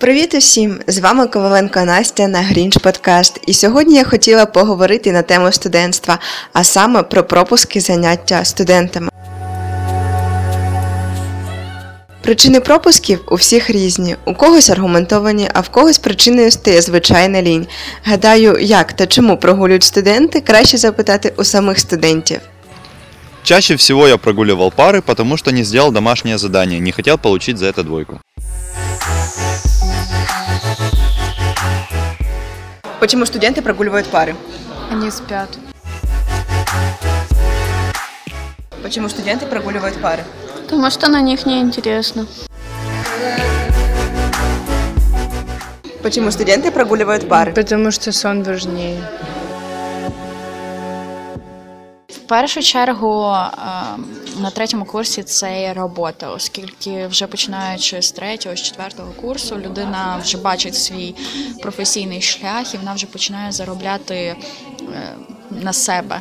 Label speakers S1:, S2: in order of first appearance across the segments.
S1: Привіт усім! З вами Коваленко Настя на Грінч Подкаст. І сьогодні я хотіла поговорити на тему студентства, а саме про пропуски заняття студентами. Причини пропусків у всіх різні, у когось аргументовані, а в когось причиною стає звичайна лінь. Гадаю, як та чому прогулюють студенти, краще запитати у самих студентів.
S2: Чаще всего я прогуливал пары, потому что не сделал домашнее задание, не хотел получить за это двойку.
S1: Чому студенти прогулюють пари?
S3: Они спят.
S1: Чому студенти прогулюють пари?
S3: Потому что на них не интересно.
S1: Чому студенти прогулюють пари?
S4: Потому что сон важнее.
S5: Першу чергу е, на третьому курсі це є робота, оскільки вже починаючи з третього, з четвертого курсу, людина вже бачить свій професійний шлях і вона вже починає заробляти е, на себе.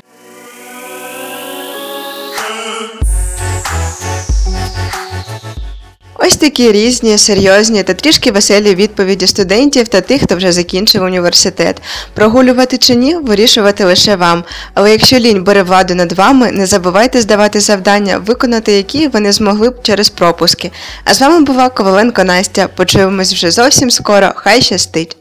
S1: Такі різні, серйозні та трішки веселі відповіді студентів та тих, хто вже закінчив університет. Прогулювати чи ні, вирішувати лише вам. Але якщо лінь бере владу над вами, не забувайте здавати завдання, виконати які ви не змогли б через пропуски. А з вами була Коваленко Настя. Почуємось вже зовсім скоро. Хай щастить!